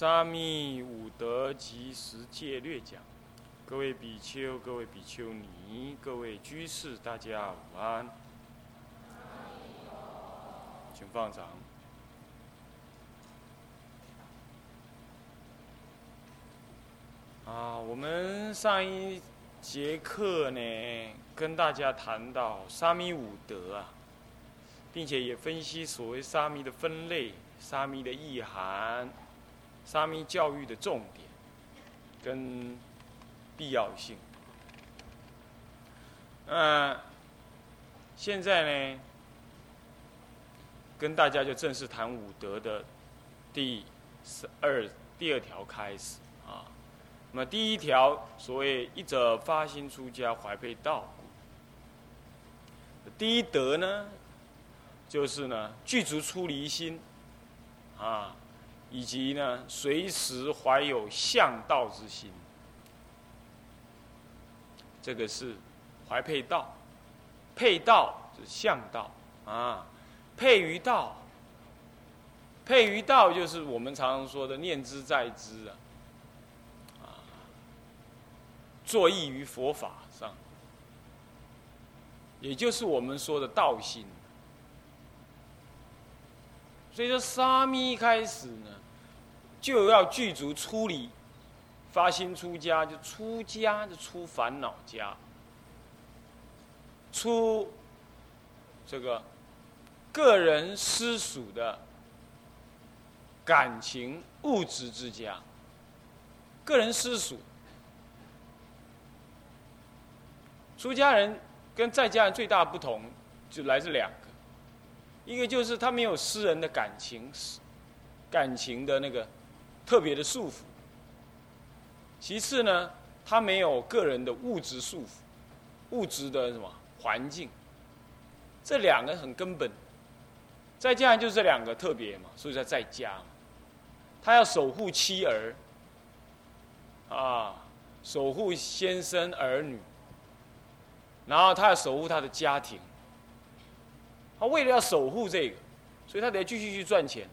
沙弥五德及十戒略讲，各位比丘、各位比丘尼、各位居士，大家午安，请放掌。啊，我们上一节课呢，跟大家谈到沙弥五德啊，并且也分析所谓沙弥的分类、沙弥的意涵。沙弥教育的重点跟必要性。嗯，现在呢，跟大家就正式谈五德的第十二第二条开始啊。那么第一条，所谓一者发心出家，怀佩道故。第一德呢，就是呢具足出离心啊。以及呢，随时怀有向道之心，这个是怀佩道，佩道是向道。啊，佩于道，佩于道就是我们常常说的念之在之啊，啊，作意于佛法上，也就是我们说的道心。所以说，沙弥开始呢。就要具足出离，发心出家就出家就出烦恼家，出这个个人私属的感情物质之家。个人私属，出家人跟在家人最大的不同就来自两，一个就是他没有私人的感情，感情的那个。特别的束缚。其次呢，他没有个人的物质束缚，物质的什么环境，这两个很根本。再加上就是这两个特别嘛，所以说在家，他要守护妻儿，啊，守护先生儿女，然后他要守护他的家庭。他为了要守护这个，所以他得继续去赚钱。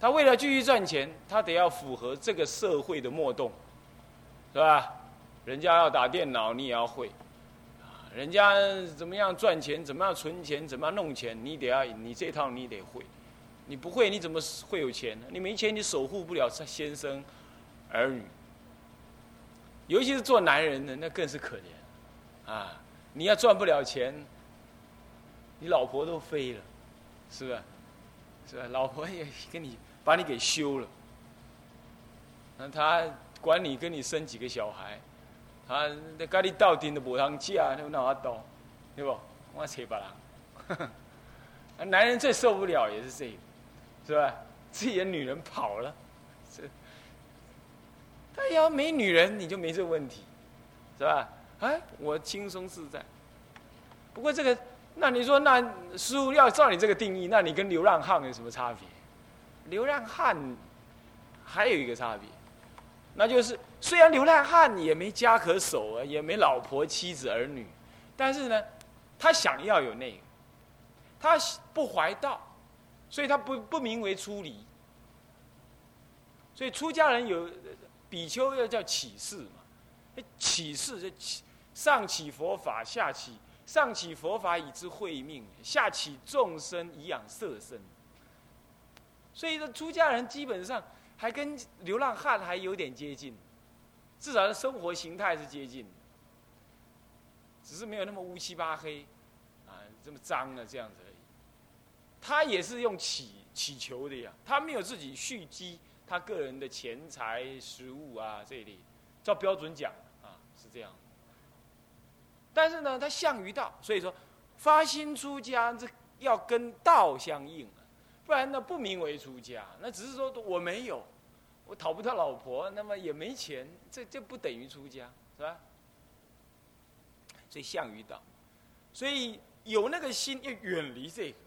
他为了继续赚钱，他得要符合这个社会的脉动，是吧？人家要打电脑，你也要会；人家怎么样赚钱，怎么样存钱，怎么样弄钱，你得要，你这套你得会。你不会，你怎么会有钱呢？你没钱，你守护不了先生、儿女。尤其是做男人的，那更是可怜。啊，你要赚不了钱，你老婆都飞了，是不是？是吧？老婆也跟你。把你给休了，那他管你跟你生几个小孩，他那跟你到底都无通嫁，那哪多，对不？我扯别人，男人最受不了也是这个，是吧？自己的女人跑了，这他要没女人，你就没这问题，是吧？哎，我轻松自在。不过这个，那你说，那师傅要照你这个定义，那你跟流浪汉有什么差别？流浪汉还有一个差别，那就是虽然流浪汉也没家可守啊，也没老婆妻子儿女，但是呢，他想要有那个，他不怀道，所以他不不名为出离。所以出家人有比丘要叫起示嘛，起示就起上起佛法，下起上起佛法以知慧命，下起众生以养色身。所以说，出家人基本上还跟流浪汉还有点接近，至少生活形态是接近，只是没有那么乌漆八黑，啊，这么脏的这样子而已。他也是用乞乞求的呀，他没有自己蓄积他个人的钱财、食物啊这一类，照标准讲啊是这样。但是呢，他向于道，所以说发心出家这要跟道相应。不然呢，不名为出家，那只是说我没有，我讨不到老婆，那么也没钱，这这不等于出家，是吧？所以向于道，所以有那个心要远离这个。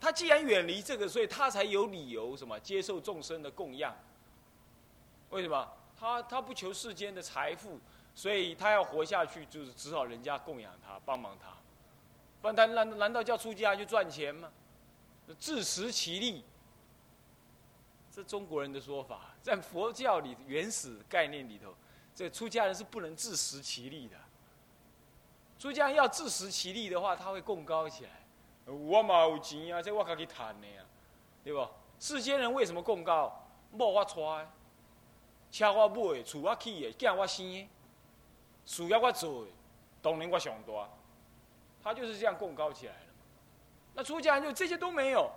他既然远离这个，所以他才有理由什么接受众生的供养。为什么？他他不求世间的财富，所以他要活下去，就是只好人家供养他，帮忙他。不然他难难道叫出家去赚钱吗？自食其力，这中国人的说法，在佛教里原始概念里头，这出家人是不能自食其力的。出家人要自食其力的话，他会供高起来。我嘛有钱啊，这我可以谈的呀，对不？世间人为什么供高？某我娶，车我买，厝我起的，囝我生，事业我做的，当然我上大。他就是这样供高起来了。那出家人就这些都没有，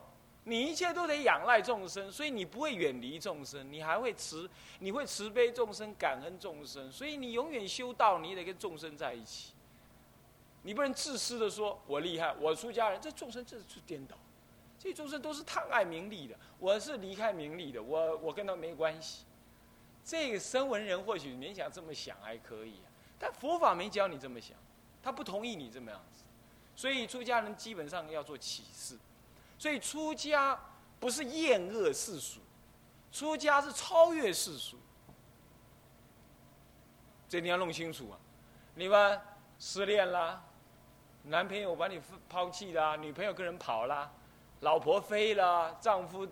你一切都得仰赖众生，所以你不会远离众生，你还会慈，你会慈悲众生，感恩众生，所以你永远修道，你得跟众生在一起。你不能自私的说，我厉害，我出家人，这众生这是颠倒，这众生都是贪爱名利的，我是离开名利的，我我跟他没关系。这个声闻人或许勉强这么想还可以，但佛法没教你这么想，他不同意你这么样子，所以出家人基本上要做启示，所以出家不是厌恶世俗，出家是超越世俗，这你要弄清楚啊，你们失恋啦。男朋友把你抛弃啦，女朋友跟人跑啦，老婆飞了，丈夫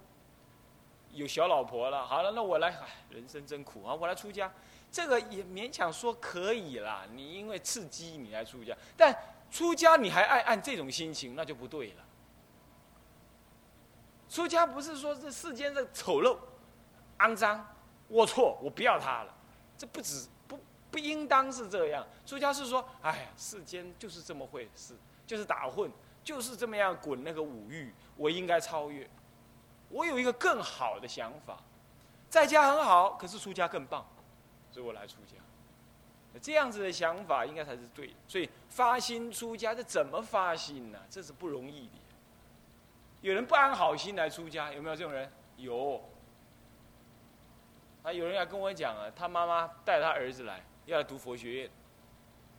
有小老婆了。好了，那我来，人生真苦啊！我来出家，这个也勉强说可以啦。你因为刺激你来出家，但出家你还爱按这种心情，那就不对了。出家不是说这世间的丑陋、肮脏、龌龊，我不要他了，这不止。不不应当是这样。出家是说，哎呀，世间就是这么回事，就是打混，就是这么样滚那个五欲。我应该超越。我有一个更好的想法，在家很好，可是出家更棒，所以我来出家。那这样子的想法应该才是对的。所以发心出家，这怎么发心呢？这是不容易的。有人不安好心来出家，有没有这种人？有。啊，有人要跟我讲啊，他妈妈带他儿子来。要来读佛学院，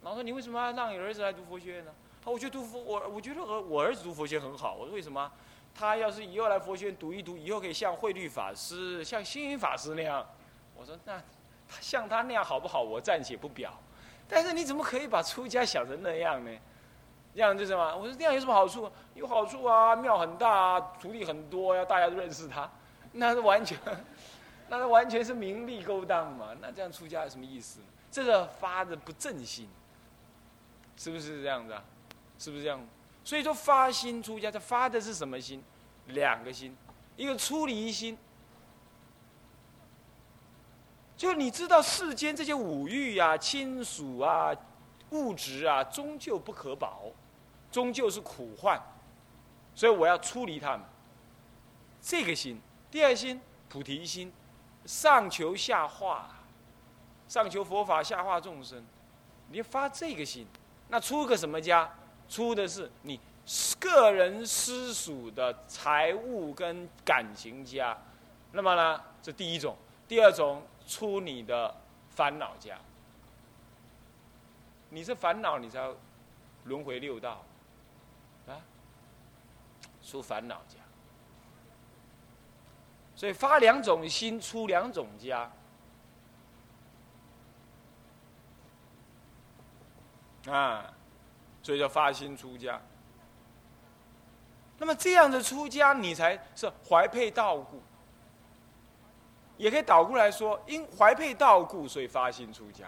然后说你为什么让你儿子来读佛学院呢？他我觉得读佛我我觉得我我儿子读佛学很好。我说为什么？他要是以后来佛学院读一读，以后可以像慧律法师、像星云法师那样。我说那像他那样好不好？我暂且不表。但是你怎么可以把出家想成那样呢？这样就是什么？我说这样有什么好处？有好处啊，庙很大，啊，徒弟很多，要大家都认识他，那是完全，那是完全是名利勾当嘛。那这样出家有什么意思？这个发的不正心，是不是这样子啊？是不是这样？所以说发心出家，他发的是什么心？两个心，一个出离心，就你知道世间这些五欲啊、亲属啊、物质啊，终究不可保，终究是苦患，所以我要出离他们。这个心，第二心菩提心，上求下化。上求佛法，下化众生，你发这个心，那出个什么家？出的是你个人私属的财物跟感情家。那么呢，这第一种；第二种，出你的烦恼家。你是烦恼，你才轮回六道啊，出烦恼家。所以发两种心，出两种家。啊，所以叫发心出家。那么这样的出家，你才是怀佩道故。也可以倒过来说，因怀佩道故，所以发心出家。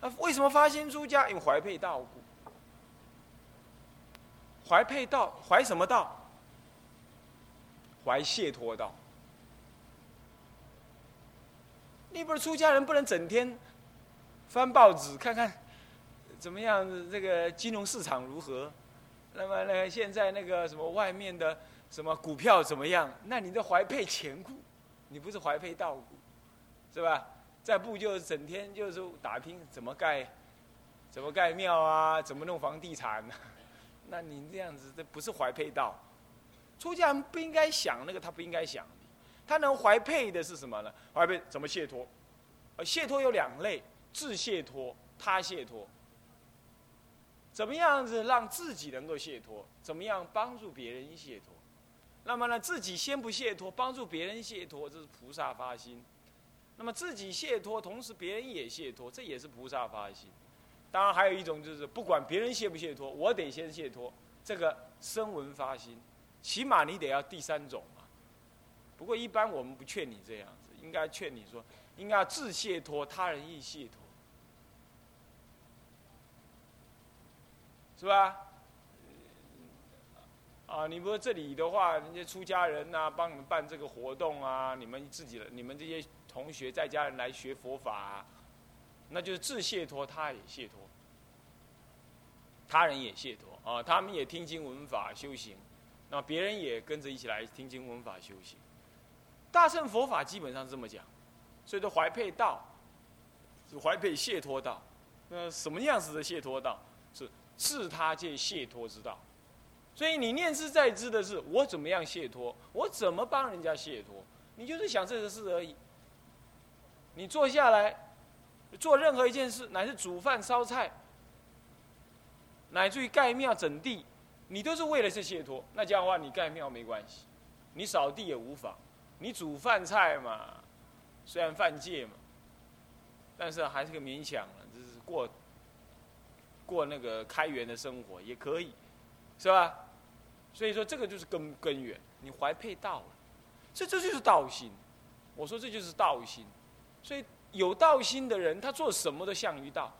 啊，为什么发心出家？因怀佩道故。怀佩道，怀什么道？怀谢脱道。你不是出家人，不能整天翻报纸看看。怎么样？这个金融市场如何？那么呢？现在那个什么外面的什么股票怎么样？那你的怀佩钱库，你不是怀佩道库，是吧？再不就是整天就是打拼怎么盖，怎么盖庙啊？怎么弄房地产？那你这样子，这不是怀佩道。出家人不应该想那个，他不应该想。他能怀佩的是什么呢？怀佩怎么解脱？呃，解脱有两类：自解脱、他解脱。怎么样子让自己能够解脱？怎么样帮助别人解脱？那么呢，自己先不解脱，帮助别人解脱，这是菩萨发心。那么自己解脱，同时别人也解脱，这也是菩萨发心。当然还有一种就是，不管别人解不解脱，我得先解脱，这个声闻发心。起码你得要第三种嘛，不过一般我们不劝你这样子，应该劝你说，应该要自解脱，他人亦解脱，是吧？啊，你不这里的话，人家出家人呐，帮你们办这个活动啊，你们自己的，你们这些同学在家人来学佛法，啊那就是自谢脱，他也谢脱，他人也谢脱啊，他们也听经闻法修行，那别人也跟着一起来听经闻法修行。大乘佛法基本上是这么讲，所以说怀佩道是怀佩谢脱道。那什么样子的谢脱道？是自他界谢脱之道。所以你念之在之的是我怎么样解脱，我怎么帮人家解脱？你就是想这个事而已。你坐下来做任何一件事，乃是煮饭烧菜，乃至于盖庙整地，你都是为了这解脱。那这样的话，你盖庙没关系，你扫地也无妨。你煮饭菜嘛，虽然犯戒嘛，但是还是个勉强了，就是过过那个开源的生活也可以，是吧？所以说这个就是根根源，你怀佩道了，这这就是道心。我说这就是道心，所以有道心的人，他做什么都像于道；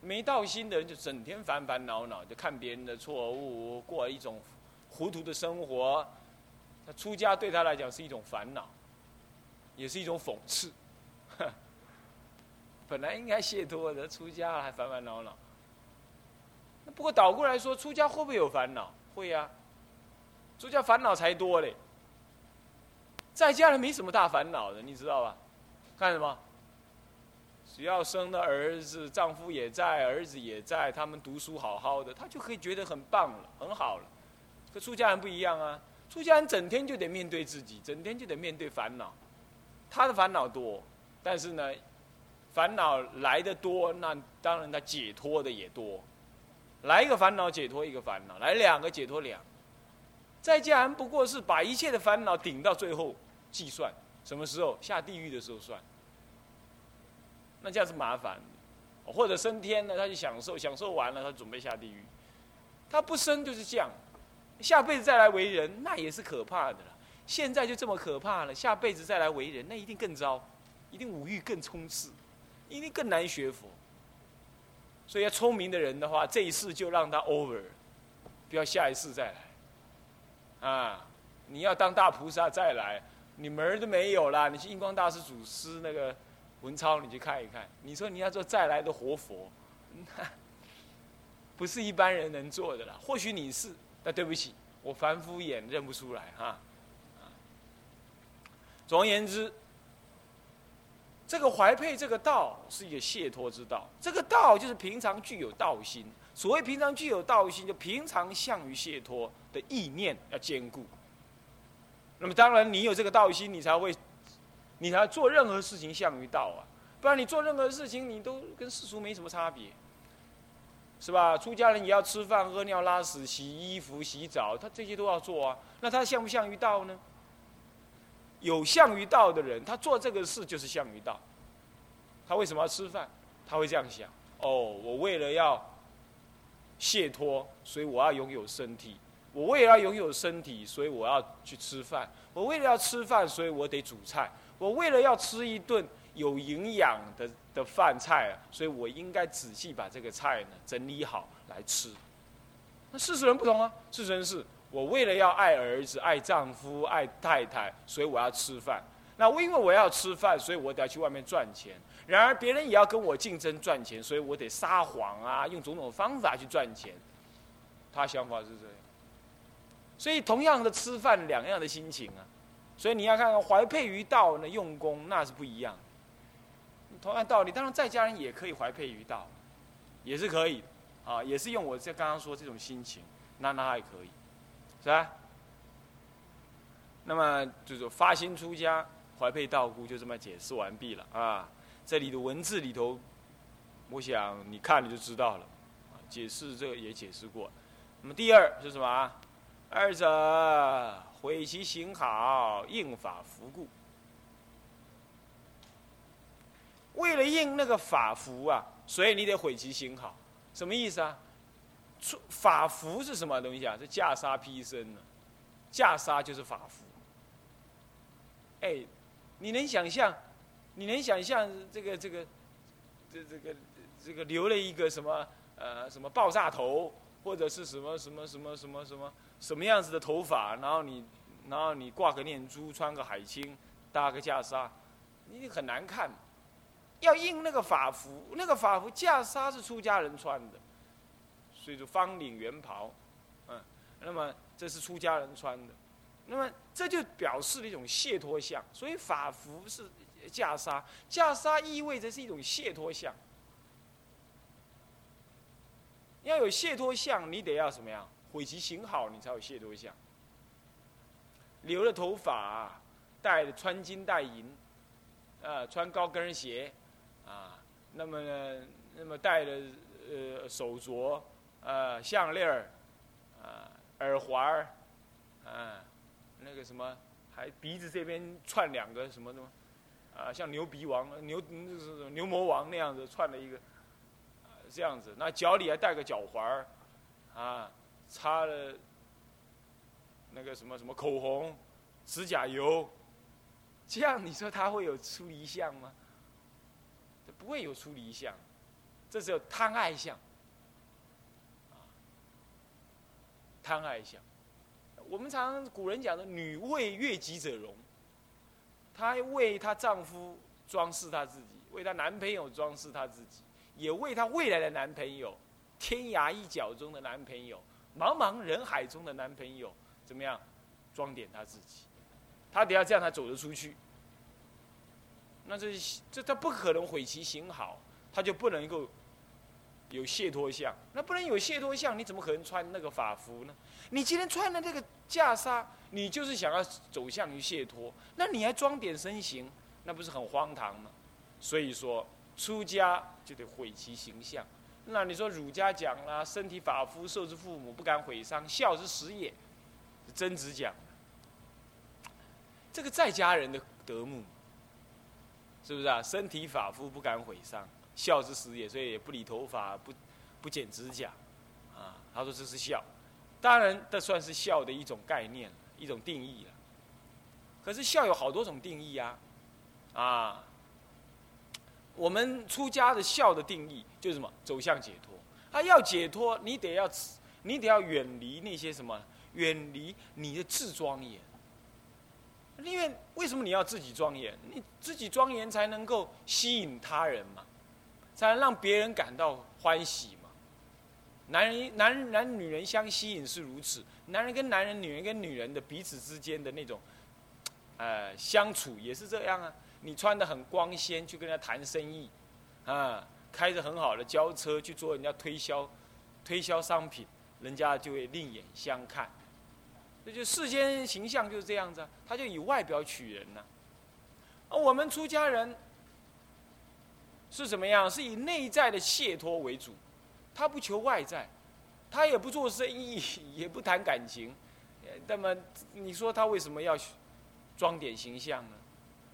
没道心的人，就整天烦烦恼恼，就看别人的错误，过一种糊涂的生活。他出家对他来讲是一种烦恼，也是一种讽刺。本来应该解脱的，出家了还烦烦恼恼。那不过倒过来说，出家会不会有烦恼？会呀。出家烦恼才多嘞，在家人没什么大烦恼的，你知道吧？干什么？只要生了儿子，丈夫也在，儿子也在，他们读书好好的，他就可以觉得很棒了，很好了。可出家人不一样啊，出家人整天就得面对自己，整天就得面对烦恼。他的烦恼多，但是呢，烦恼来的多，那当然他解脱的也多。来一个烦恼解脱一个烦恼，来两个解脱两。在家不过是把一切的烦恼顶到最后计算，什么时候下地狱的时候算。那这样是麻烦，或者升天了，他就享受，享受完了他准备下地狱。他不生就是这样，下辈子再来为人，那也是可怕的了。现在就这么可怕了，下辈子再来为人，那一定更糟，一定五欲更充斥，一定更难学佛。所以要聪明的人的话，这一世就让他 over，不要下一世再来。啊，你要当大菩萨再来，你门儿都没有啦！你去印光大师祖师那个文超，你去看一看。你说你要做再来的活佛，不是一般人能做的啦。或许你是，那对不起，我凡夫眼认不出来哈。总而言之，这个怀佩这个道是一个解脱之道，这个道就是平常具有道心。所谓平常具有道心，就平常向于解脱的意念要坚固。那么当然，你有这个道心，你才会，你才做任何事情向于道啊。不然你做任何事情，你都跟世俗没什么差别，是吧？出家人也要吃饭、喝尿、拉屎、洗衣服、洗澡，他这些都要做啊。那他向不向于道呢？有向于道的人，他做这个事就是向于道。他为什么要吃饭？他会这样想：哦，我为了要。解脱，所以我要拥有身体。我为了要拥有身体，所以我要去吃饭。我为了要吃饭，所以我得煮菜。我为了要吃一顿有营养的的饭菜，所以我应该仔细把这个菜呢整理好来吃。那事实人不同啊，事实人是我为了要爱儿子、爱丈夫、爱太太，所以我要吃饭。那我因为我要吃饭，所以我得要去外面赚钱。然而别人也要跟我竞争赚钱，所以我得撒谎啊，用种种方法去赚钱。他想法是这样，所以同样的吃饭，两样的心情啊。所以你要看怀佩于道呢，用功那是不一样。同样道理，当然在家人也可以怀佩于道，也是可以啊，也是用我这刚刚说这种心情，那那还可以，是吧？那么就是发心出家，怀佩道姑就这么解释完毕了啊。这里的文字里头，我想你看你就知道了，解释这个也解释过。那么第二是什么？二者毁其行好，应法服故。为了应那个法服啊，所以你得毁其行好。什么意思啊？出法服是什么东西啊？是袈裟披身呢？袈裟就是法服。哎，你能想象？你能想象这个这个这这个这个留了一个什么呃什么爆炸头，或者是什么什么什么什么什么什么样子的头发？然后你然后你挂个念珠，穿个海青，搭个袈裟，你很难看。要印那个法服，那个法服袈裟是出家人穿的，所以说方领圆袍，嗯，那么这是出家人穿的，那么这就表示了一种解脱相。所以法服是袈裟，袈裟意味着是一种解脱相。要有解脱相，你得要什么样？毁其行好，你才有解脱相。留了头发，戴穿金戴银，呃，穿高跟鞋。啊，那么呢，那么戴的呃手镯，呃项链儿，啊耳环儿，啊那个什么，还鼻子这边串两个什么什么，啊像牛鼻王牛牛魔王那样子串了一个，这样子，那脚里还戴个脚环儿，啊擦了那个什么什么口红，指甲油，这样你说他会有出离相吗？不会有出离相，这是有贪爱相，贪爱相。我们常古人讲的“女为悦己者容”，她为她丈夫装饰她自己，为她男朋友装饰她自己，也为她未来的男朋友，天涯一角中的男朋友，茫茫人海中的男朋友，怎么样装点她自己？她得要这样，她走得出去。那这这她不可能毁其行好，她就不能够有解脱相。那不能有解脱相，你怎么可能穿那个法服呢？你今天穿的这个袈裟，你就是想要走向于解脱，那你还装点身形，那不是很荒唐吗？所以说，出家就得毁其形象。那你说儒家讲啦，身体发肤受之父母，不敢毁伤，孝之始也。曾子讲，这个在家人的德目。是不是啊？身体发肤不敢毁伤，孝之始也，所以也不理头发，不不剪指甲，啊，他说这是孝。当然，这算是孝的一种概念，一种定义了。可是孝有好多种定义啊，啊，我们出家的孝的定义就是什么？走向解脱。他要解脱，你得要，你得要远离那些什么？远离你的自庄严。因为为什么你要自己庄严？你自己庄严才能够吸引他人嘛，才能让别人感到欢喜嘛。男人、男人、男女人相吸引是如此，男人跟男人、女人跟女人的彼此之间的那种，呃，相处也是这样啊。你穿的很光鲜，去跟人家谈生意，啊，开着很好的轿车去做人家推销，推销商品，人家就会另眼相看。这就世间形象就是这样子，他就以外表取人呢。而我们出家人是怎么样？是以内在的解脱为主，他不求外在，他也不做生意，也不谈感情。那么你说他为什么要装点形象呢？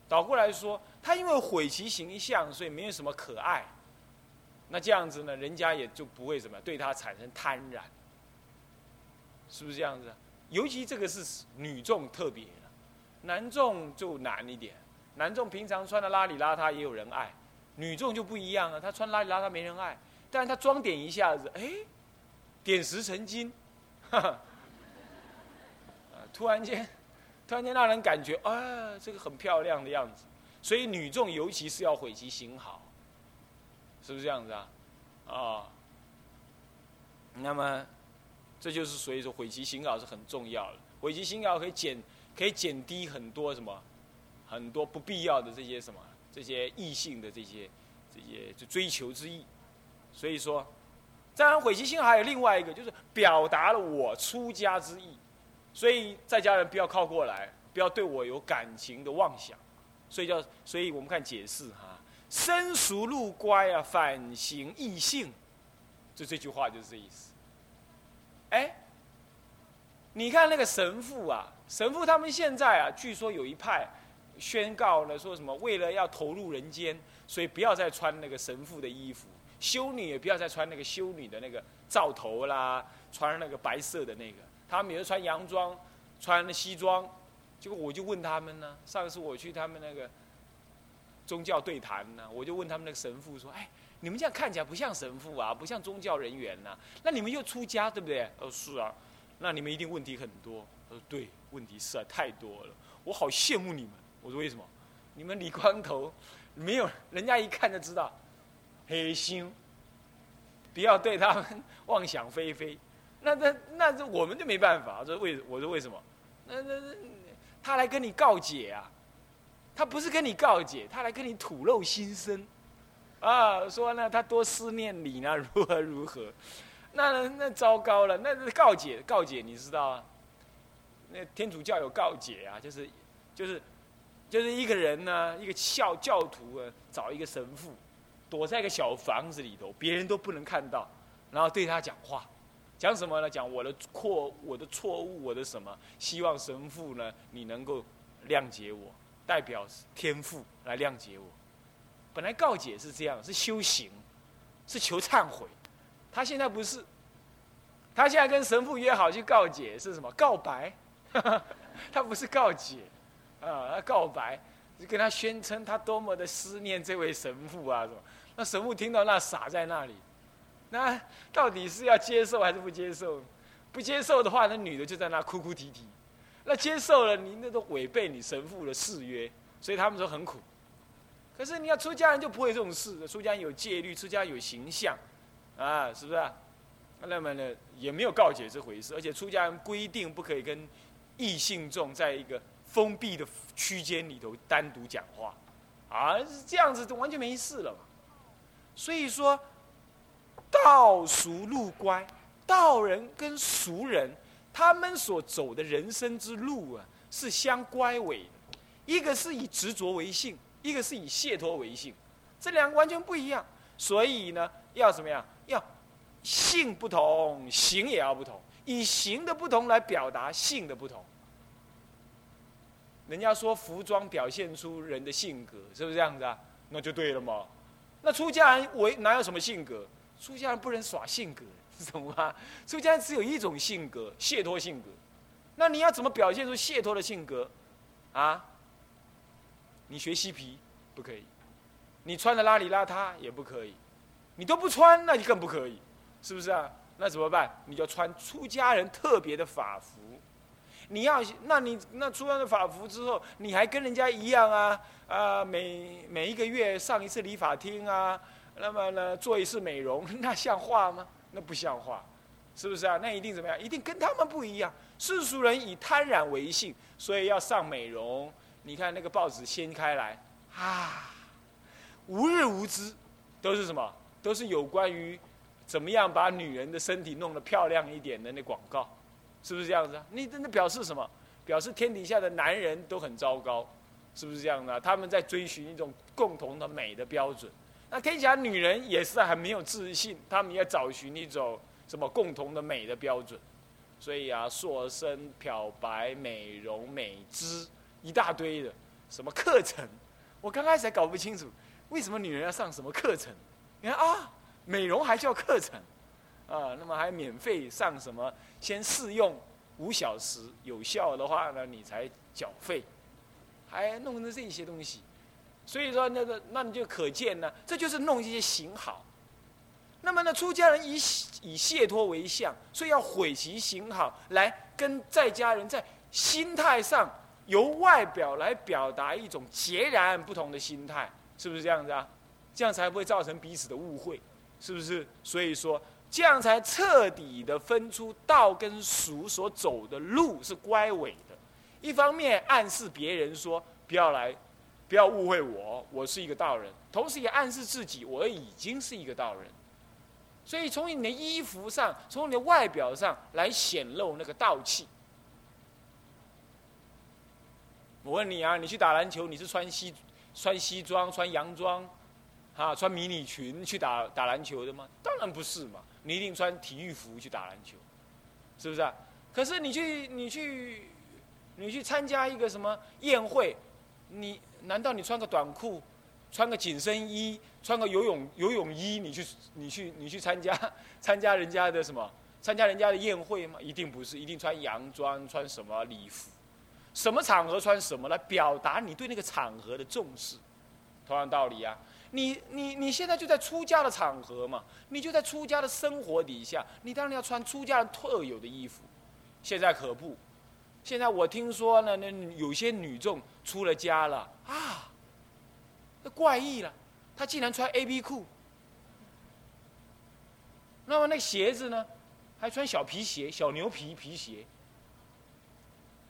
倒过来说，他因为毁其形象，所以没有什么可爱。那这样子呢，人家也就不会什么对他产生贪婪，是不是这样子？尤其这个是女众特别的，男众就难一点。男众平常穿的邋里邋遢也有人爱，女众就不一样了。她穿邋里邋遢没人爱，但是她装点一下子，哎，点石成金，哈哈，突然间，突然间让人感觉啊，这个很漂亮的样子。所以女众尤其是要毁其形好，是不是这样子啊？啊，那么。这就是所以说毁其形好是很重要的，毁其形好可以减可以减低很多什么，很多不必要的这些什么这些异性的这些这些就追求之意，所以说，当然毁其心还有另外一个就是表达了我出家之意，所以在家人不要靠过来，不要对我有感情的妄想，所以叫所以我们看解释哈，生熟路乖啊，反行异性，就这句话就是这意思。哎，你看那个神父啊，神父他们现在啊，据说有一派宣告了，说什么为了要投入人间，所以不要再穿那个神父的衣服，修女也不要再穿那个修女的那个罩头啦，穿那个白色的那个，他们也是穿洋装，穿西装，结果我就问他们呢，上次我去他们那个宗教对谈呢，我就问他们那个神父说：“哎，你们这样看起来不像神父啊，不像宗教人员呐，那你们又出家对不对？”哦，是啊，那你们一定问题很多。他说：“对，问题实在太多了，我好羡慕你们。”我说：“为什么？你们理光头，没有人家一看就知道黑心，不要对他们妄想非非。那那那这我们就没办法。这为我说为什么？那那那。”他来跟你告解啊，他不是跟你告解，他来跟你吐露心声，啊，说呢他多思念你呢，如何如何，那那糟糕了，那是告解告解，你知道啊？那天主教有告解啊，就是就是就是一个人呢，一个教教徒啊，找一个神父，躲在一个小房子里头，别人都不能看到，然后对他讲话。讲什么呢？讲我的错，我的错误，我的什么？希望神父呢，你能够谅解我，代表天父来谅解我。本来告解是这样，是修行，是求忏悔。他现在不是，他现在跟神父约好去告解，是什么？告白。他不是告解，啊，他告白，跟他宣称他多么的思念这位神父啊，什么？那神父听到那傻在那里。那到底是要接受还是不接受？不接受的话，那女的就在那哭哭啼啼；那接受了，你那都违背你神父的誓约，所以他们说很苦。可是你要出家人就不会这种事，出家人有戒律，出家人有形象，啊，是不是？那么呢，也没有告解这回事，而且出家人规定不可以跟异性众在一个封闭的区间里头单独讲话，啊，这样子就完全没事了嘛。所以说。道俗路乖，道人跟俗人，他们所走的人生之路啊，是相乖违的。一个是以执着为性，一个是以解脱为性，这两个完全不一样。所以呢，要怎么样？要性不同，行也要不同，以行的不同来表达性的不同。人家说服装表现出人的性格，是不是这样子啊？那就对了嘛。那出家人为哪有什么性格？出家人不能耍性格，懂吗？出家人只有一种性格，解脱性格。那你要怎么表现出解脱的性格？啊？你学嬉皮不可以，你穿的邋里邋遢也不可以，你都不穿，那就更不可以，是不是啊？那怎么办？你就穿出家人特别的法服。你要，那你那出完了法服之后，你还跟人家一样啊？啊，每每一个月上一次理发厅啊？那么呢，做一次美容，那像话吗？那不像话，是不是啊？那一定怎么样？一定跟他们不一样。世俗人以贪染为性，所以要上美容。你看那个报纸掀开来，啊，无日无之，都是什么？都是有关于怎么样把女人的身体弄得漂亮一点的那广告，是不是这样子？你那表示什么？表示天底下的男人都很糟糕，是不是这样的？他们在追寻一种共同的美的标准。那天底下女人也是很没有自信，她们要找寻一种什么共同的美的标准，所以啊，塑身、漂白、美容、美姿一大堆的什么课程，我刚开始还搞不清楚，为什么女人要上什么课程？你看啊，美容还叫课程啊？那么还免费上什么？先试用五小时，有效的话呢，你才缴费，还弄的这些东西。所以说，那个，那你就可见呢，这就是弄一些形好。那么呢，出家人以以解脱为相，所以要毁其形好，来跟在家人在心态上由外表来表达一种截然不同的心态，是不是这样子啊？这样才不会造成彼此的误会，是不是？所以说，这样才彻底的分出道跟俗所走的路是乖违的。一方面暗示别人说，不要来。不要误会我，我是一个道人，同时也暗示自己，我已经是一个道人。所以从你的衣服上，从你的外表上来显露那个道气。我问你啊，你去打篮球，你是穿西穿西装、穿洋装，啊，穿迷你裙去打打篮球的吗？当然不是嘛，你一定穿体育服去打篮球，是不是啊？可是你去你去你去参加一个什么宴会，你。难道你穿个短裤，穿个紧身衣，穿个游泳游泳衣，你去 你去你去参加参加人家的什么？参加人家的宴会吗？一定不是，一定穿洋装，穿什么礼服？什么场合穿什么来表达你对那个场合的重视，同样道理啊。你你你现在就在出家的场合嘛，你就在出家的生活底下，你当然要穿出家人特有的衣服。现在可不，现在我听说呢，那有些女众出了家了啊，怪异了，她竟然穿 A B 裤，那么那鞋子呢，还穿小皮鞋，小牛皮皮鞋，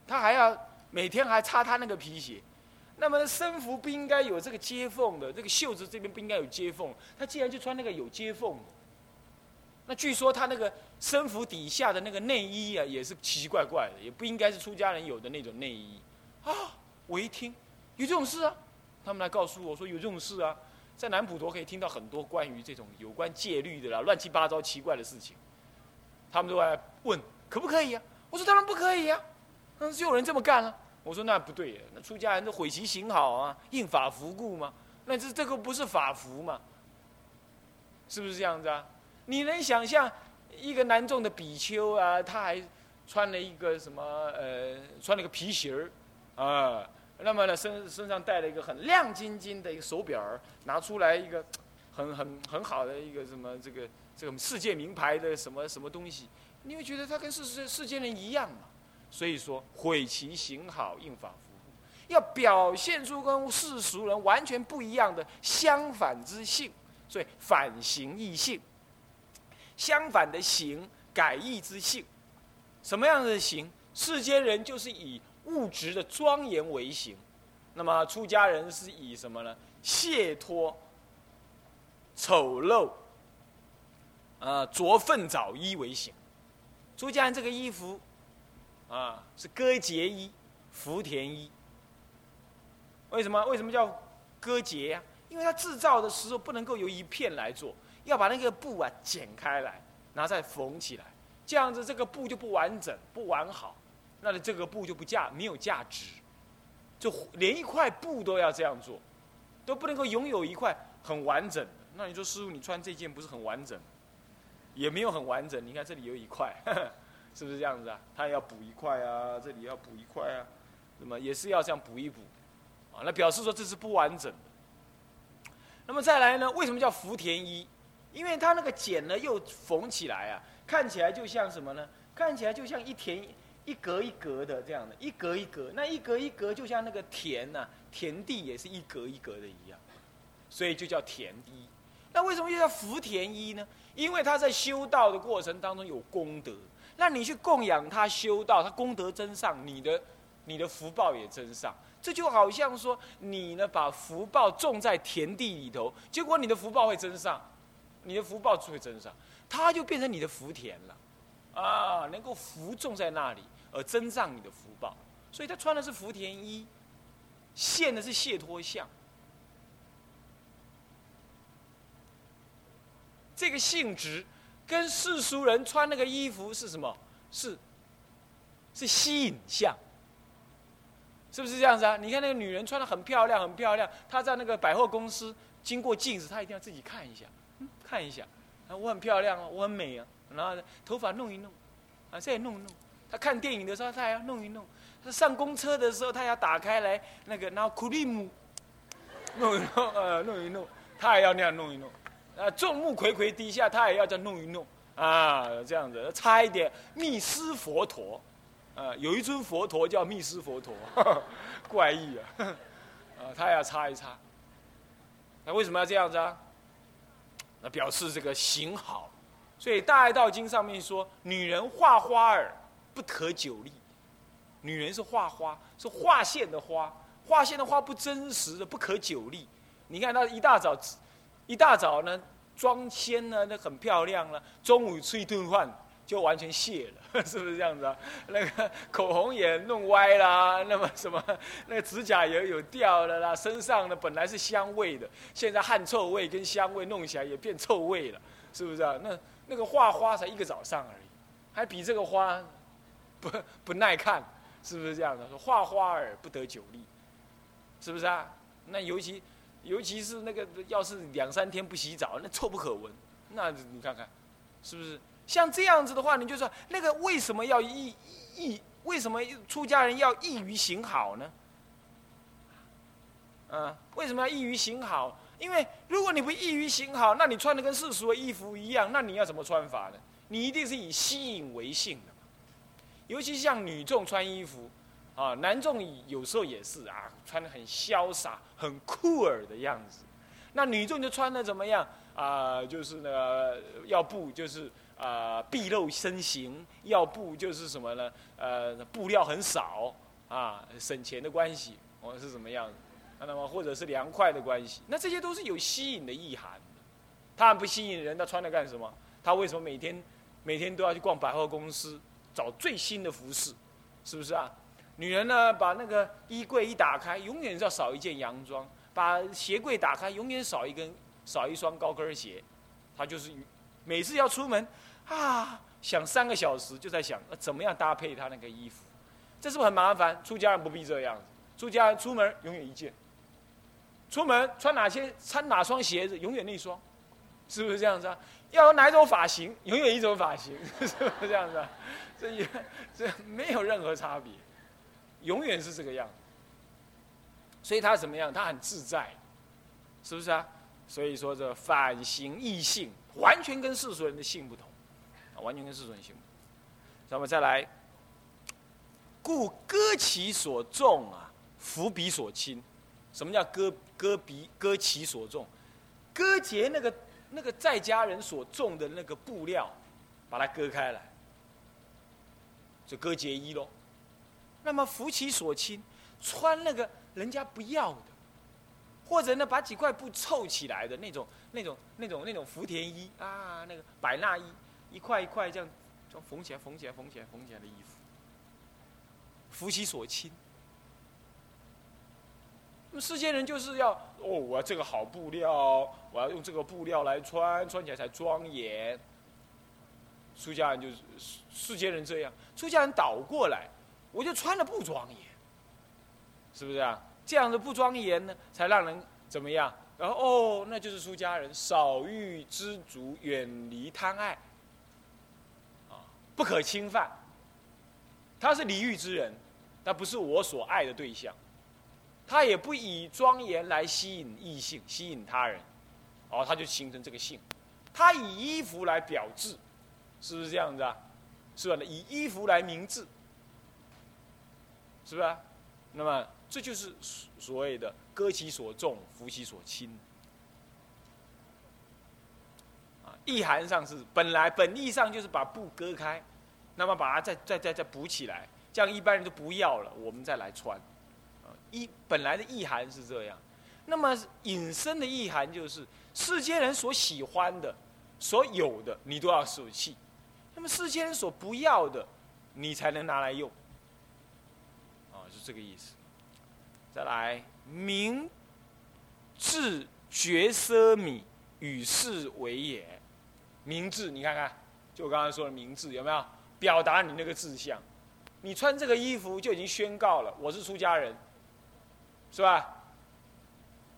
她还要每天还擦她那个皮鞋。那么身服不应该有这个接缝的，这个袖子这边不应该有接缝。他既然就穿那个有接缝，那据说他那个身服底下的那个内衣啊，也是奇奇怪怪的，也不应该是出家人有的那种内衣。啊，我一听有这种事啊，他们来告诉我说有这种事啊，在南普陀可以听到很多关于这种有关戒律的啦，乱七八糟奇怪的事情。他们都来问可不可以啊？我说当然不可以呀，但是有人这么干了。我说那不对，那出家人都毁其行好啊，应法服故吗？那这这个不是法服吗？是不是这样子啊？你能想象一个男众的比丘啊，他还穿了一个什么呃，穿了个皮鞋儿啊，那么呢身身上带了一个很亮晶晶的一个手表儿，拿出来一个很很很好的一个什么这个这个世界名牌的什么什么东西，你会觉得他跟世世世间人一样嘛？所以说，毁其行好，应法服，要表现出跟世俗人完全不一样的相反之性，所以反行异性，相反的行改易之性，什么样的行？世间人就是以物质的庄严为行，那么出家人是以什么呢？卸脱丑陋，呃，着粪澡衣为行。出家人这个衣服。啊，是割节衣、福田衣。为什么？为什么叫割节呀？因为它制造的时候不能够由一片来做，要把那个布啊剪开来，然后再缝起来，这样子这个布就不完整、不完好，那你这个布就不价没有价值，就连一块布都要这样做，都不能够拥有一块很完整的。那你说师傅，你穿这件不是很完整？也没有很完整，你看这里有一块。是不是这样子啊？他要补一块啊，这里要补一块啊，那么也是要这样补一补，啊，那表示说这是不完整的。那么再来呢？为什么叫福田衣？因为它那个剪呢又缝起来啊，看起来就像什么呢？看起来就像一田一格一格的这样的，一格一格，那一格一格就像那个田呐，田地也是一格一格的一样，所以就叫田衣。那为什么又叫福田衣呢？因为他在修道的过程当中有功德。那你去供养他修道，他功德增上，你的你的福报也增上。这就好像说，你呢把福报种在田地里头，结果你的福报会增上，你的福报就会增上，它就变成你的福田了，啊，能够福种在那里而增上你的福报。所以他穿的是福田衣，现的是谢脱相，这个性质。跟世俗人穿那个衣服是什么？是，是吸引相，是不是这样子啊？你看那个女人穿的很漂亮，很漂亮，她在那个百货公司经过镜子，她一定要自己看一下，看一下，啊，我很漂亮啊，我很美啊，然后头发弄一弄，啊，再弄一弄。她看电影的时候，她还要弄一弄。她上公车的时候，她要打开来那个，然后苦力姆弄一弄，呃，弄一弄，她还要那样弄一弄。啊，众目睽睽底下，他也要再弄一弄啊，这样子，差一点密斯佛陀，啊，有一尊佛陀叫密斯佛陀，怪异啊，啊，他也要擦一擦。那为什么要这样子啊？那表示这个行好。所以《大爱道经》上面说，女人画花儿不可久立。女人是画花，是画线的花，画线的花不真实的，不可久立。你看她一大早。一大早呢，装仙呢，那很漂亮了。中午吃一顿饭就完全卸了，是不是这样子啊？那个口红也弄歪啦，那么什么，那个指甲油有掉了啦，身上呢本来是香味的，现在汗臭味跟香味弄起来也变臭味了，是不是啊？那那个画花才一个早上而已，还比这个花不不耐看，是不是这样的？说画花儿不得久立，是不是啊？那尤其。尤其是那个，要是两三天不洗澡，那臭不可闻。那你看看，是不是？像这样子的话，你就说那个为什么要易易为什么出家人要易于行好呢？嗯，为什么要易于行好？因为如果你不易于行好，那你穿的跟世俗的衣服一样，那你要怎么穿法呢？你一定是以吸引为性的。尤其像女众穿衣服，啊，男众有时候也是啊，穿的很潇洒、很酷儿的样子。那女众就穿的怎么样啊？就是那个，要不就是啊，毕露身形；要不就是什么呢？呃，布料很少啊，省钱的关系，或是怎么样？那么或者是凉快的关系，那这些都是有吸引的意涵的。他不吸引人，他穿的干什么？他为什么每天每天都要去逛百货公司找最新的服饰？是不是啊？女人呢，把那个衣柜一打开，永远要少一件洋装；把鞋柜打开，永远少一根少一双高跟鞋。她就是每次要出门啊，想三个小时就在想怎么样搭配她那个衣服，这是不是很麻烦？出家人不必这样子，出家人出门永远一件。出门穿哪些穿哪双鞋子，永远那双，是不是这样子啊？要有哪一种发型，永远一种发型，是不是这样子啊？这也这没有任何差别，永远是这个样。所以他怎么样？他很自在，是不是啊？所以说这反形异性，完全跟世俗人的性不同，啊，完全跟世俗人性不同。那么再来，故割其所重啊，伏彼所轻。什么叫割割彼割其所重？割截那个那个在家人所种的那个布料，把它割开来，就割节衣喽。那么服其所亲，穿那个人家不要的，或者呢把几块布凑起来的那种那种那种那种福田衣啊，那个百纳衣，一块一块这样，就缝起来缝起来缝起来缝起来的衣服，服其所亲。那么世间人就是要哦，我要这个好布料，我要用这个布料来穿，穿起来才庄严。出家人就是世间人这样，出家人倒过来，我就穿的不庄严，是不是啊？这样的不庄严呢，才让人怎么样？然后哦，那就是出家人，少欲知足，远离贪爱，啊，不可侵犯。他是离欲之人，他不是我所爱的对象。他也不以庄严来吸引异性、吸引他人，哦，他就形成这个性。他以衣服来表志，是不是这样子啊？是吧？以衣服来明志，是不是？那么这就是所谓的割其所重，服其所轻。啊，意涵上是本来本意上就是把布割开，那么把它再再再再补起来，这样一般人都不要了，我们再来穿。啊一本来的意涵是这样，那么引申的意涵就是世间人所喜欢的、所有的，你都要舍弃；那么世间人所不要的，你才能拿来用。这个意思。再来，明智绝奢靡，与世为也。明智，你看看，就我刚才说的明智，有没有表达你那个志向？你穿这个衣服就已经宣告了，我是出家人。是吧？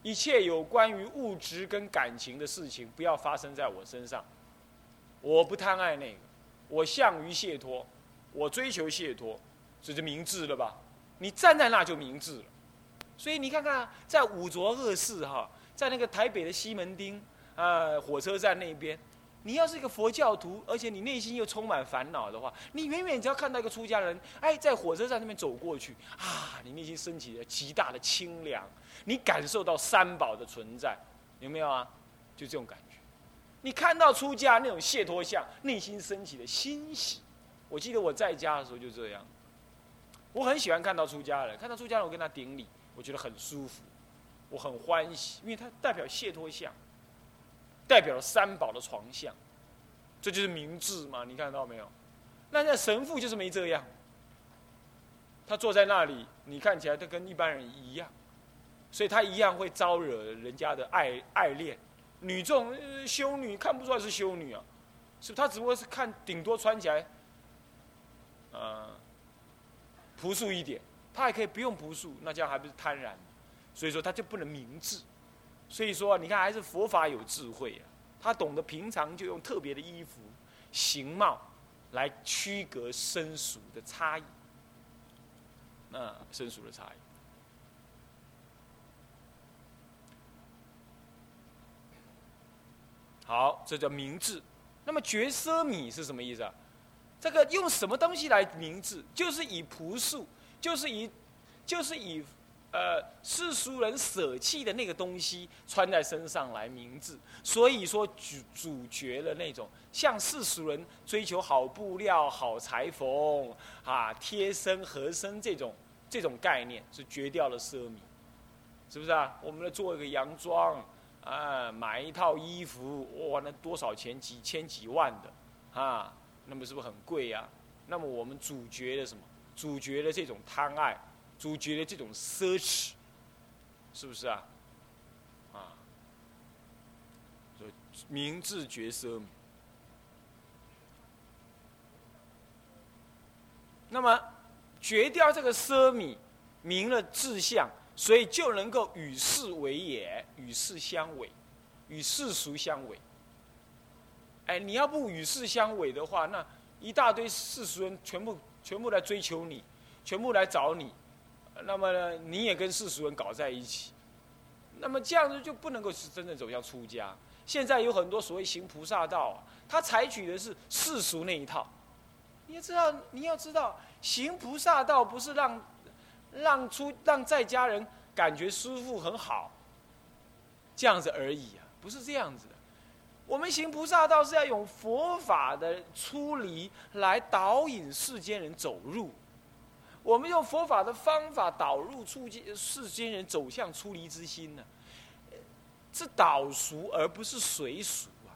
一切有关于物质跟感情的事情，不要发生在我身上。我不贪爱那个，我向于解脱，我追求解脱，这就明智了吧？你站在那就明智了。所以你看看，在五浊恶世哈，在那个台北的西门町啊火车站那边。你要是一个佛教徒，而且你内心又充满烦恼的话，你远远只要看到一个出家人，哎，在火车站那边走过去，啊，你内心升起了极大的清凉，你感受到三宝的存在，有没有啊？就这种感觉。你看到出家那种解脱相，内心升起的欣喜。我记得我在家的时候就这样，我很喜欢看到出家人，看到出家人我跟他顶礼，我觉得很舒服，我很欢喜，因为他代表解脱相。代表了三宝的床相，这就是明智嘛？你看到没有？那那神父就是没这样，他坐在那里，你看起来他跟一般人一样，所以他一样会招惹人家的爱爱恋。女众修女看不出来是修女啊，是他只不过是看顶多穿起来，呃，朴素一点，他还可以不用朴素，那这样还不是贪婪？所以说他就不能明智。所以说，你看，还是佛法有智慧啊。他懂得平常就用特别的衣服、形貌来区隔生俗的差异。那生熟的差异。好，这叫明智。那么绝奢米是什么意思啊？这个用什么东西来明智？就是以朴素，就是以，就是以。呃，世俗人舍弃的那个东西穿在身上来明智，所以说主主角的那种像世俗人追求好布料、好裁缝啊、贴身合身这种这种概念是绝掉了奢靡，是不是啊？我们来做一个洋装啊，买一套衣服，哇，那多少钱？几千几万的啊，那么是不是很贵呀？那么我们主角的什么？主角的这种贪爱。主角的这种奢侈，是不是啊？啊，所以明智绝奢。那么绝掉这个奢靡，明了志向，所以就能够与世为也，与世相违，与世俗相违。哎，你要不与世相违的话，那一大堆世俗人全部全部来追求你，全部来找你。那么呢，你也跟世俗人搞在一起，那么这样子就不能够是真正走向出家。现在有很多所谓行菩萨道，他采取的是世俗那一套。你要知道，你要知道，行菩萨道不是让让出让在家人感觉舒服很好，这样子而已啊，不是这样子。我们行菩萨道是要用佛法的出离来导引世间人走入。我们用佛法的方法导入出界世间人走向出离之心呢，是导熟而不是随俗啊！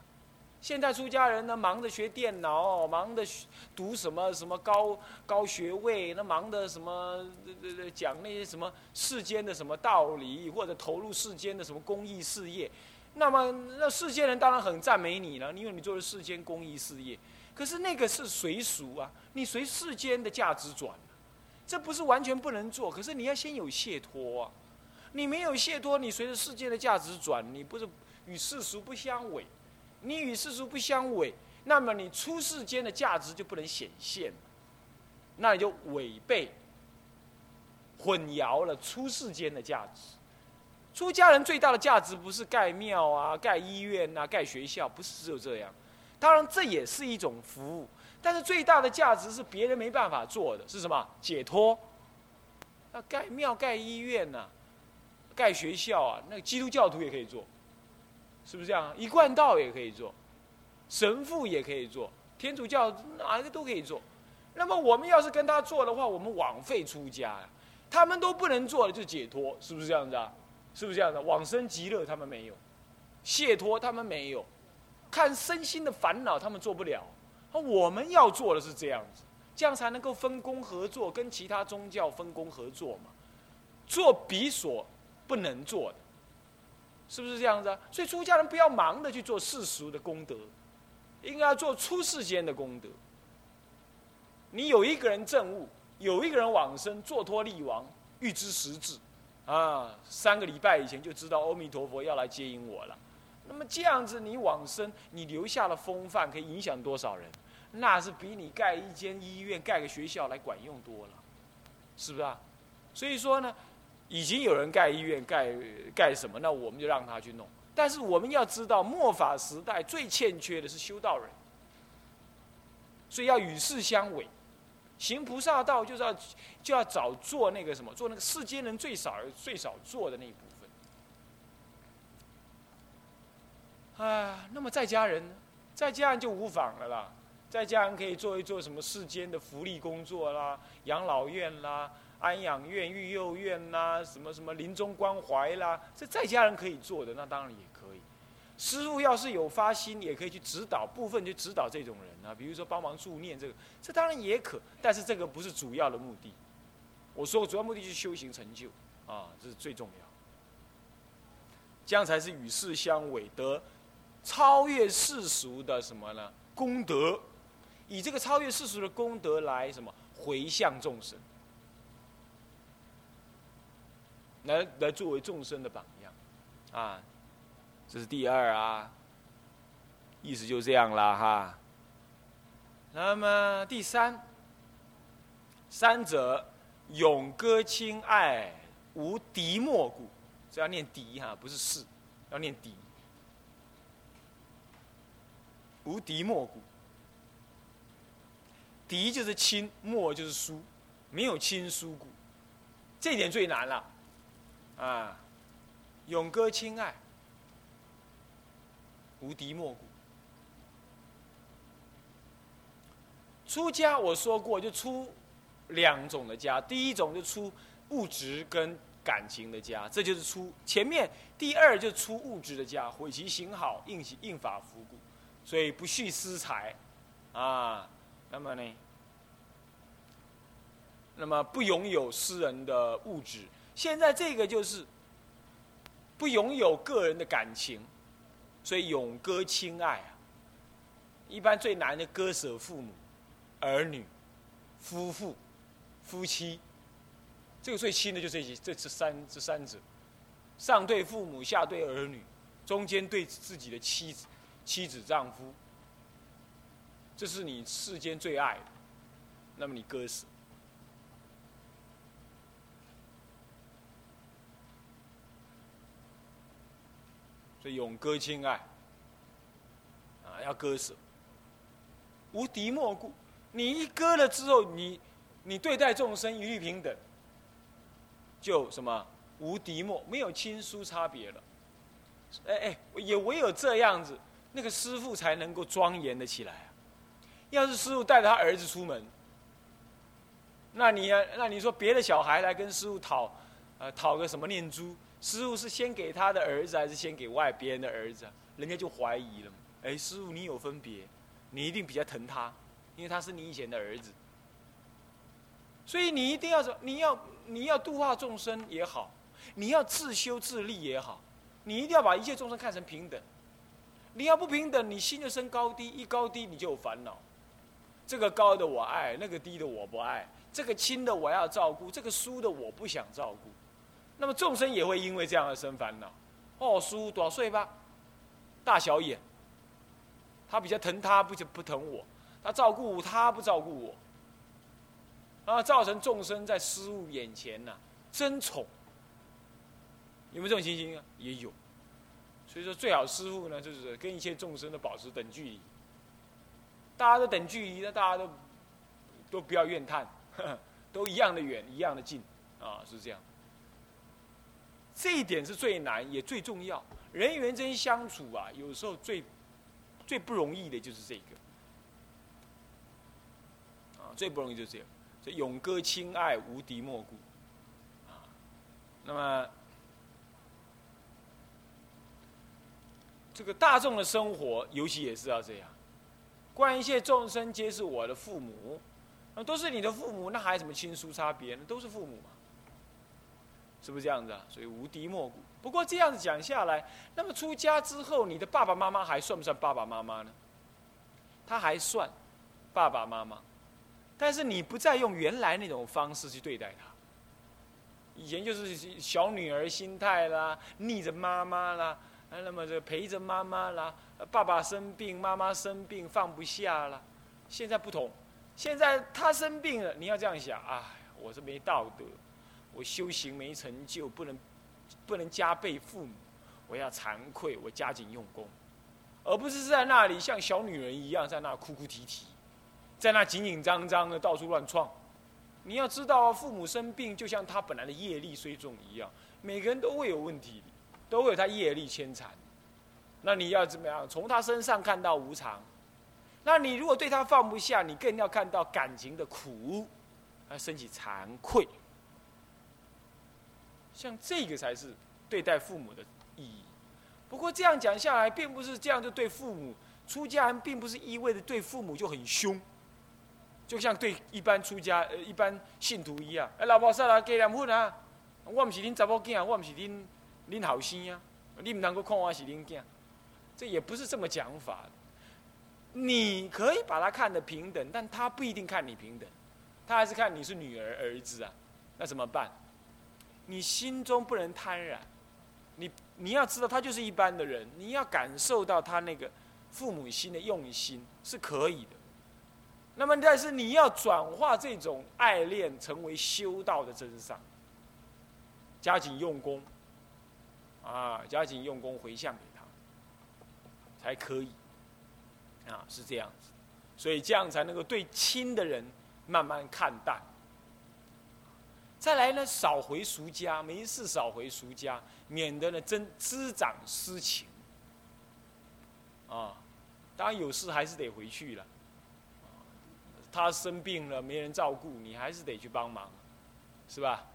现在出家人呢，忙着学电脑，忙着读什么什么高高学位，那忙的什么讲那些什么世间的什么道理，或者投入世间的什么公益事业，那么那世间人当然很赞美你了，因为你做了世间公益事业。可是那个是随俗啊，你随世间的价值转。这不是完全不能做，可是你要先有解脱啊！你没有解脱，你随着世界的价值转，你不是与世俗不相违。你与世俗不相违，那么你出世间的价值就不能显现，那你就违背、混淆了出世间的价值。出家人最大的价值不是盖庙啊、盖医院啊、盖学校，不是只有这样。当然，这也是一种服务。但是最大的价值是别人没办法做的，是什么？解脱。那盖庙、盖医院呐，盖学校啊，那个基督教徒也可以做，是不是这样？一贯道也可以做，神父也可以做，天主教哪一个都可以做。那么我们要是跟他做的话，我们枉费出家呀。他们都不能做的就解脱，是不是这样子啊？是不是这样的？往生极乐他们没有，解脱他们没有，看身心的烦恼他们做不了。那我们要做的是这样子，这样才能够分工合作，跟其他宗教分工合作嘛，做比所不能做的，是不是这样子啊？所以出家人不要忙的去做世俗的功德，应该要做出世间的功德。你有一个人证悟，有一个人往生，坐脱利王，预知实质，啊，三个礼拜以前就知道阿弥陀佛要来接引我了。那么这样子，你往生，你留下了风范，可以影响多少人？那是比你盖一间医院、盖个学校来管用多了，是不是啊？所以说呢，已经有人盖医院、盖盖什么，那我们就让他去弄。但是我们要知道，末法时代最欠缺的是修道人，所以要与世相违，行菩萨道就是要就要找做那个什么，做那个世间人最少最少做的那一部分。啊，那么在家人，在家人就无妨了啦。在家人可以做一做什么世间的福利工作啦，养老院啦、安养院、育幼院啦，什么什么临终关怀啦，这在家人可以做的，那当然也。师傅要是有发心，也可以去指导部分，去指导这种人啊，比如说帮忙助念这个，这当然也可，但是这个不是主要的目的。我说主要目的就是修行成就啊，这是最重要。这样才是与世相违，得超越世俗的什么呢？功德。以这个超越世俗的功德来什么回向众生，来来作为众生的榜样，啊，这是第二啊，意思就这样了哈。那么第三，三者永歌亲爱，无敌莫故。这要念敌哈，不是是，要念敌。无敌莫故。敌就是亲，莫就是疏，没有亲疏故，这点最难了。啊，永歌亲爱，无敌莫故。出家我说过，就出两种的家，第一种就出物质跟感情的家，这就是出前面第二就出物质的家，毁其行好，应应法服故，所以不恤私财，啊。那么呢？那么不拥有私人的物质，现在这个就是不拥有个人的感情，所以永割亲爱啊。一般最难的割舍父母、儿女、夫妇、夫妻，这个最亲的就这些，这这三这三者，上对父母，下对儿女，中间对自己的妻子、妻子丈夫。这是你世间最爱的，那么你割舍，所以永割亲爱，啊，要割舍，无敌莫故。你一割了之后，你你对待众生一律平等，就什么无敌莫，没有亲疏差别了。哎哎，也唯有这样子，那个师傅才能够庄严的起来。要是师傅带着他儿子出门，那你呀，那你说别的小孩来跟师傅讨，呃，讨个什么念珠？师傅是先给他的儿子，还是先给外边的儿子？人家就怀疑了。哎，师傅你有分别，你一定比较疼他，因为他是你以前的儿子。所以你一定要说，你要你要度化众生也好，你要自修自立也好，你一定要把一切众生看成平等。你要不平等，你心就生高低，一高低你就有烦恼。这个高的我爱，那个低的我不爱；这个轻的我要照顾，这个疏的我不想照顾。那么众生也会因为这样而生烦恼。哦，疏多少岁吧？大小眼。他比较疼他，不就不疼我；他照顾他，不照顾我。啊，造成众生在师物眼前呐争宠。有没有这种情形啊？也有。所以说，最好师傅呢，就是跟一切众生都保持等距离。大家都等距离，那大家都都不要怨叹，都一样的远，一样的近，啊，是这样。这一点是最难也最重要。人与人之间相处啊，有时候最最不容易的就是这个，啊，最不容易就是这样。这永歌亲爱，无敌莫故，啊，那么这个大众的生活，尤其也是要这样。观一切众生皆是我的父母，那都是你的父母，那还有什么亲疏差别呢？都是父母嘛，是不是这样子啊？所以无敌莫古。不过这样子讲下来，那么出家之后，你的爸爸妈妈还算不算爸爸妈妈呢？他还算爸爸妈妈，但是你不再用原来那种方式去对待他。以前就是小女儿心态啦，逆着妈妈啦，那么这陪着妈妈啦。爸爸生病，妈妈生病，放不下了。现在不同，现在他生病了，你要这样想：哎，我是没道德，我修行没成就，不能不能加倍父母，我要惭愧，我加紧用功，而不是在那里像小女人一样在那哭哭啼啼，在那紧紧张张的到处乱撞。你要知道，父母生病就像他本来的业力虽重一样，每个人都会有问题，都会有他业力牵缠。那你要怎么样？从他身上看到无常。那你如果对他放不下，你更要看到感情的苦，而升起惭愧。像这个才是对待父母的意义。不过这样讲下来，并不是这样就对父母出家人，并不是意味着对父母就很凶，就像对一般出家呃一般信徒一样。哎，老婆说了，给两份啊，我唔是恁查某囝，我唔是恁恁后生啊，你唔能够看我是恁囝。这也不是这么讲法，你可以把他看得平等，但他不一定看你平等，他还是看你是女儿儿子啊，那怎么办？你心中不能贪婪，你你要知道他就是一般的人，你要感受到他那个父母心的用心是可以的，那么，但是你要转化这种爱恋成为修道的真相，加紧用功，啊，加紧用功回向给他，才可以，啊，是这样子，所以这样才能够对亲的人慢慢看淡。再来呢，少回俗家，没事少回俗家，免得呢真滋长私情。啊，当然有事还是得回去了。他生病了，没人照顾，你还是得去帮忙，是吧？